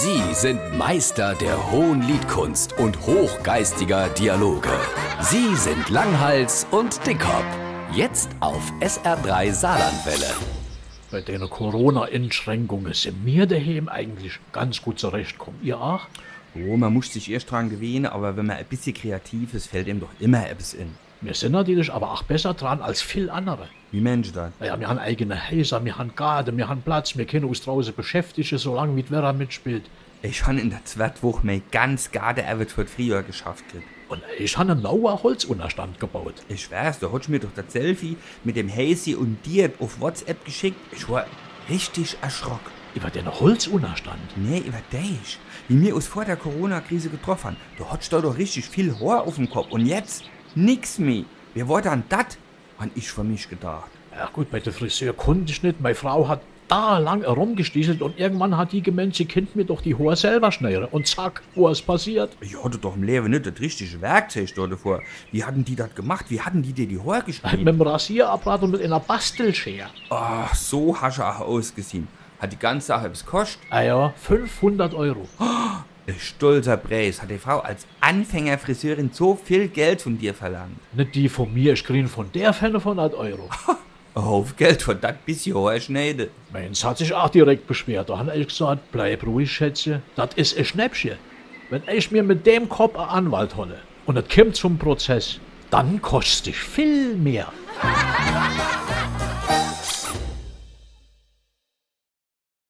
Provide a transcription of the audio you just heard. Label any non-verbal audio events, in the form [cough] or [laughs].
Sie sind Meister der hohen Liedkunst und hochgeistiger Dialoge. Sie sind Langhals und Dickhop. Jetzt auf SR3 Saarlandwelle. Bei den Corona-Einschränkungen sind wir daheim eigentlich ganz gut zurechtkommen. Ihr auch? Oh, man muss sich erst dran gewöhnen, aber wenn man ein bisschen kreativ ist, fällt ihm doch immer etwas in. Wir sind natürlich aber auch besser dran als viel andere. Wie Mensch dann? Naja, wir haben eigene Häuser, wir haben Garten, wir haben Platz, wir können uns draußen beschäftigen, solange wie die Werra mitspielt. Ich habe in der zweiten Woche mein ganz Garten Arbeit für früher geschafft. Und ich habe einen lauer Holzunterstand gebaut. Ich weiß, du hast mir doch das Selfie mit dem Hazy und dir auf WhatsApp geschickt. Ich war richtig erschrocken. Über den Holzunterstand. Nee, über dich. Wie wir uns vor der Corona-Krise getroffen haben. Du hattest da doch richtig viel Haar auf dem Kopf. Und jetzt nix mehr. Wer war dann das? Han ich für mich gedacht. Ja gut, bei der Friseur konnte ich nicht. Meine Frau hat da lang herumgestieselt und irgendwann hat die gemeint, sie kennt mir doch die Haare selber schneiden. Und zack, wo ist passiert? Ich hatte doch im Leben nicht das richtige Werkzeug dort davor. Wie hatten die das gemacht? Wie hatten die dir die Haare Mit geschnitten? dem Rasierapparat und mit einer Bastelschere. Ach, so hast du auch ausgesehen. Hat die ganze Sache was gekostet? Ah ja, 500 Euro. Ein [gasps] stolzer Preis. Hat die Frau als Anfängerfriseurin so viel Geld von dir verlangt. Nicht die von mir, ich kriege von der 500 Euro. [laughs] Ein Haufen Geld für das bisschen Haar schneiden. Meins hat sich auch direkt beschwert. Da hat ich gesagt, bleib ruhig, Schätze. Das ist ein Schnäppchen. Wenn ich mir mit dem Kopf einen Anwalt hole und es kommt zum Prozess, dann kostet dich viel mehr. [laughs]